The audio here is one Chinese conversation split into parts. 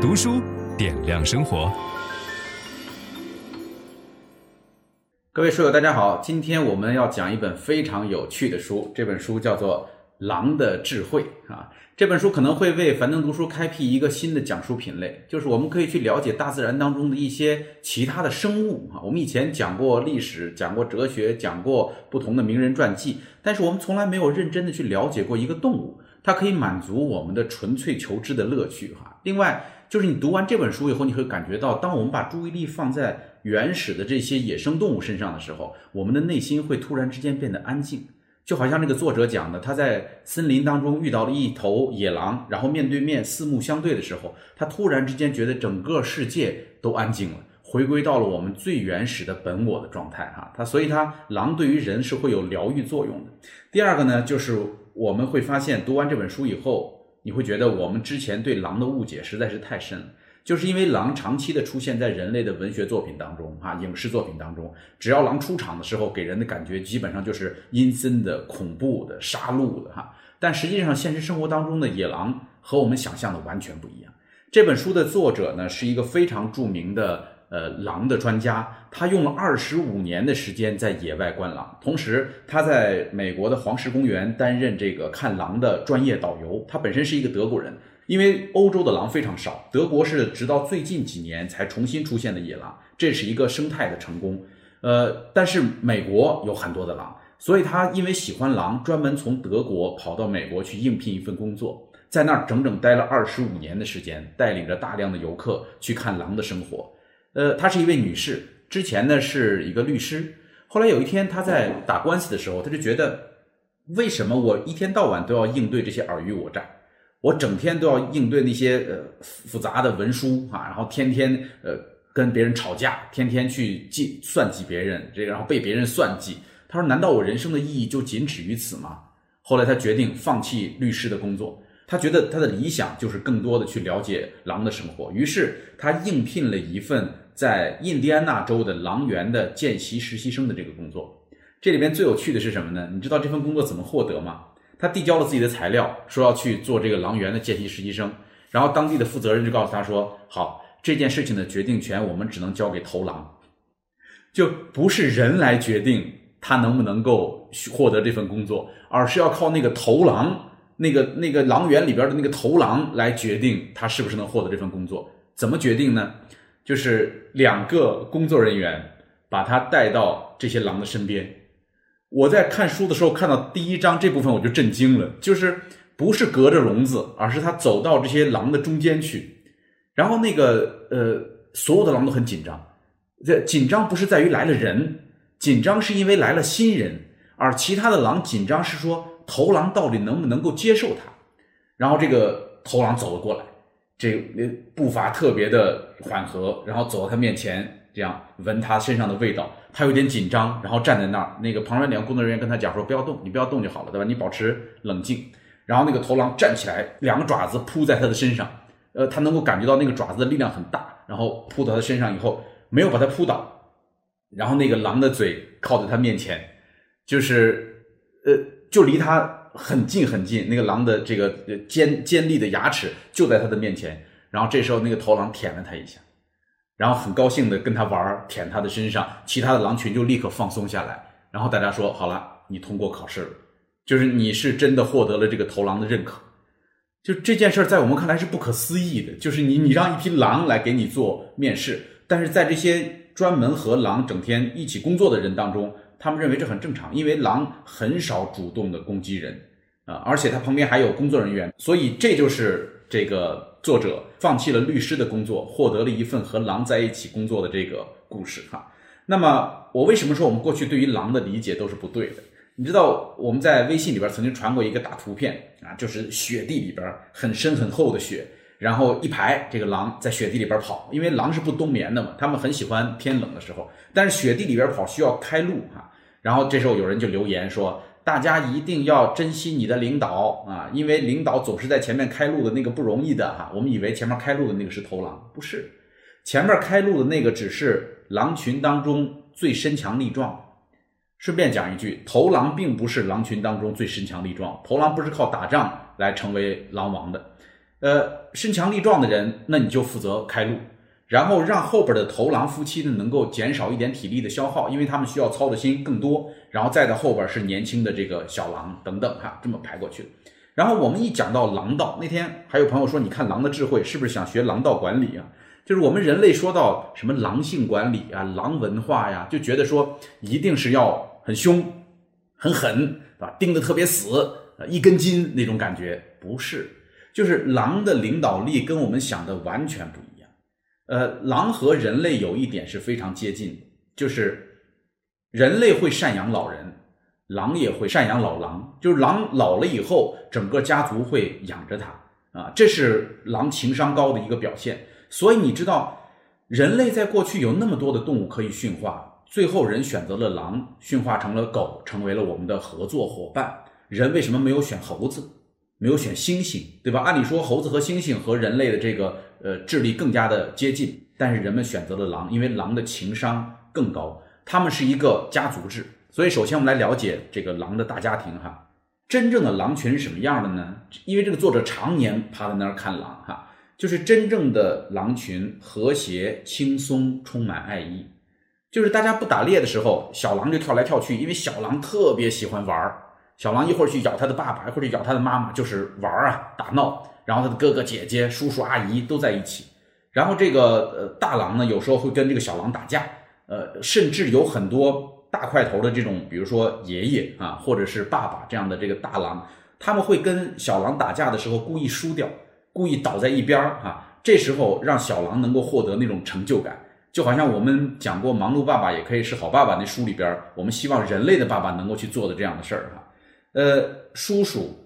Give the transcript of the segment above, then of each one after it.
读书点亮生活。各位书友，大家好，今天我们要讲一本非常有趣的书，这本书叫做《狼的智慧》啊。这本书可能会为樊登读书开辟一个新的讲书品类，就是我们可以去了解大自然当中的一些其他的生物啊。我们以前讲过历史，讲过哲学，讲过不同的名人传记，但是我们从来没有认真的去了解过一个动物，它可以满足我们的纯粹求知的乐趣哈。另外，就是你读完这本书以后，你会感觉到，当我们把注意力放在原始的这些野生动物身上的时候，我们的内心会突然之间变得安静。就好像那个作者讲的，他在森林当中遇到了一头野狼，然后面对面四目相对的时候，他突然之间觉得整个世界都安静了，回归到了我们最原始的本我的状态哈。他所以，他狼对于人是会有疗愈作用的。第二个呢，就是我们会发现，读完这本书以后，你会觉得我们之前对狼的误解实在是太深了。就是因为狼长期的出现在人类的文学作品当中，啊，影视作品当中，只要狼出场的时候，给人的感觉基本上就是阴森的、恐怖的、杀戮的，哈。但实际上，现实生活当中的野狼和我们想象的完全不一样。这本书的作者呢，是一个非常著名的呃狼的专家，他用了二十五年的时间在野外观狼，同时他在美国的黄石公园担任这个看狼的专业导游。他本身是一个德国人。因为欧洲的狼非常少，德国是直到最近几年才重新出现的野狼，这是一个生态的成功。呃，但是美国有很多的狼，所以他因为喜欢狼，专门从德国跑到美国去应聘一份工作，在那儿整整待了二十五年的时间，带领着大量的游客去看狼的生活。呃，她是一位女士，之前呢是一个律师，后来有一天她在打官司的时候，她就觉得，为什么我一天到晚都要应对这些尔虞我诈？我整天都要应对那些呃复杂的文书啊，然后天天呃跟别人吵架，天天去计算计别人，这个然后被别人算计。他说：“难道我人生的意义就仅止于此吗？”后来他决定放弃律师的工作，他觉得他的理想就是更多的去了解狼的生活。于是他应聘了一份在印第安纳州的狼园的见习实习生的这个工作。这里边最有趣的是什么呢？你知道这份工作怎么获得吗？他递交了自己的材料，说要去做这个狼园的见习实习生，然后当地的负责人就告诉他说：“好，这件事情的决定权我们只能交给头狼，就不是人来决定他能不能够获得这份工作，而是要靠那个头狼，那个那个狼园里边的那个头狼来决定他是不是能获得这份工作。怎么决定呢？就是两个工作人员把他带到这些狼的身边。”我在看书的时候看到第一章这部分我就震惊了，就是不是隔着笼子，而是他走到这些狼的中间去，然后那个呃所有的狼都很紧张，这紧张不是在于来了人，紧张是因为来了新人，而其他的狼紧张是说头狼到底能不能够接受他，然后这个头狼走了过来，这步伐特别的缓和，然后走到他面前。这样闻他身上的味道，他有点紧张，然后站在那儿。那个旁边两个工作人员跟他讲说：“不要动，你不要动就好了，对吧？你保持冷静。”然后那个头狼站起来，两个爪子扑在他的身上，呃，他能够感觉到那个爪子的力量很大，然后扑到他身上以后，没有把他扑倒。然后那个狼的嘴靠在他面前，就是呃，就离他很近很近。那个狼的这个尖尖利的牙齿就在他的面前。然后这时候那个头狼舔了他一下。然后很高兴地跟他玩，舔他的身上，其他的狼群就立刻放松下来。然后大家说：“好了，你通过考试了，就是你是真的获得了这个头狼的认可。”就这件事在我们看来是不可思议的，就是你你让一匹狼来给你做面试，但是在这些专门和狼整天一起工作的人当中，他们认为这很正常，因为狼很少主动的攻击人啊，而且他旁边还有工作人员，所以这就是这个。作者放弃了律师的工作，获得了一份和狼在一起工作的这个故事哈。那么我为什么说我们过去对于狼的理解都是不对的？你知道我们在微信里边曾经传过一个大图片啊，就是雪地里边很深很厚的雪，然后一排这个狼在雪地里边跑，因为狼是不冬眠的嘛，他们很喜欢天冷的时候，但是雪地里边跑需要开路哈。然后这时候有人就留言说。大家一定要珍惜你的领导啊，因为领导总是在前面开路的那个不容易的哈。我们以为前面开路的那个是头狼，不是，前面开路的那个只是狼群当中最身强力壮。顺便讲一句，头狼并不是狼群当中最身强力壮，头狼不是靠打仗来成为狼王的。呃，身强力壮的人，那你就负责开路，然后让后边的头狼夫妻呢能够减少一点体力的消耗，因为他们需要操的心更多。然后再到后边是年轻的这个小狼等等哈，这么排过去。然后我们一讲到狼道，那天还有朋友说，你看狼的智慧是不是想学狼道管理啊？就是我们人类说到什么狼性管理啊、狼文化呀，就觉得说一定是要很凶、很狠，啊，盯得特别死，一根筋那种感觉，不是，就是狼的领导力跟我们想的完全不一。呃，狼和人类有一点是非常接近，就是人类会赡养老人。狼也会赡养老狼，就是狼老了以后，整个家族会养着它啊，这是狼情商高的一个表现。所以你知道，人类在过去有那么多的动物可以驯化，最后人选择了狼，驯化成了狗，成为了我们的合作伙伴。人为什么没有选猴子，没有选猩猩，对吧？按理说猴子和猩猩和人类的这个呃智力更加的接近，但是人们选择了狼，因为狼的情商更高，他们是一个家族制。所以，首先我们来了解这个狼的大家庭哈。真正的狼群是什么样的呢？因为这个作者常年趴在那儿看狼哈，就是真正的狼群和谐、轻松、充满爱意。就是大家不打猎的时候，小狼就跳来跳去，因为小狼特别喜欢玩儿。小狼一会儿去咬他的爸爸，一会儿去咬他的妈妈，就是玩啊，打闹。然后他的哥哥姐姐、叔叔阿姨都在一起。然后这个呃大狼呢，有时候会跟这个小狼打架，呃，甚至有很多。大块头的这种，比如说爷爷啊，或者是爸爸这样的这个大狼，他们会跟小狼打架的时候故意输掉，故意倒在一边儿啊，这时候让小狼能够获得那种成就感，就好像我们讲过《忙碌爸爸也可以是好爸爸》那书里边，我们希望人类的爸爸能够去做的这样的事儿哈。呃，叔叔、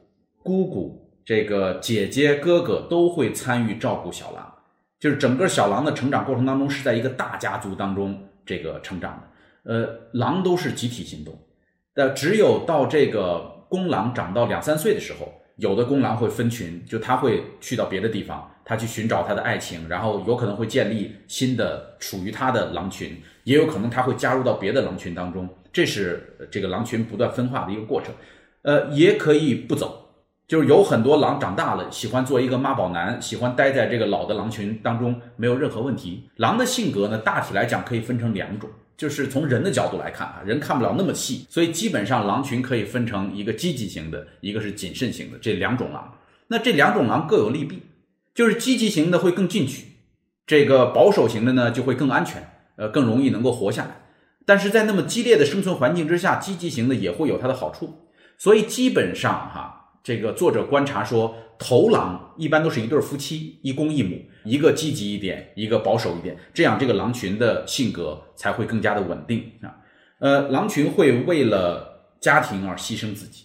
姑姑、这个姐姐、哥哥都会参与照顾小狼，就是整个小狼的成长过程当中是在一个大家族当中这个成长的。呃，狼都是集体行动，但只有到这个公狼长到两三岁的时候，有的公狼会分群，就他会去到别的地方，他去寻找他的爱情，然后有可能会建立新的属于他的狼群，也有可能他会加入到别的狼群当中，这是这个狼群不断分化的一个过程。呃，也可以不走，就是有很多狼长大了，喜欢做一个妈宝男，喜欢待在这个老的狼群当中，没有任何问题。狼的性格呢，大体来讲可以分成两种。就是从人的角度来看啊，人看不了那么细，所以基本上狼群可以分成一个积极型的，一个是谨慎型的这两种狼。那这两种狼各有利弊，就是积极型的会更进取，这个保守型的呢就会更安全，呃，更容易能够活下来。但是在那么激烈的生存环境之下，积极型的也会有它的好处。所以基本上哈，这个作者观察说。头狼一般都是一对夫妻，一公一母，一个积极一点，一个保守一点，这样这个狼群的性格才会更加的稳定啊。呃，狼群会为了家庭而牺牲自己。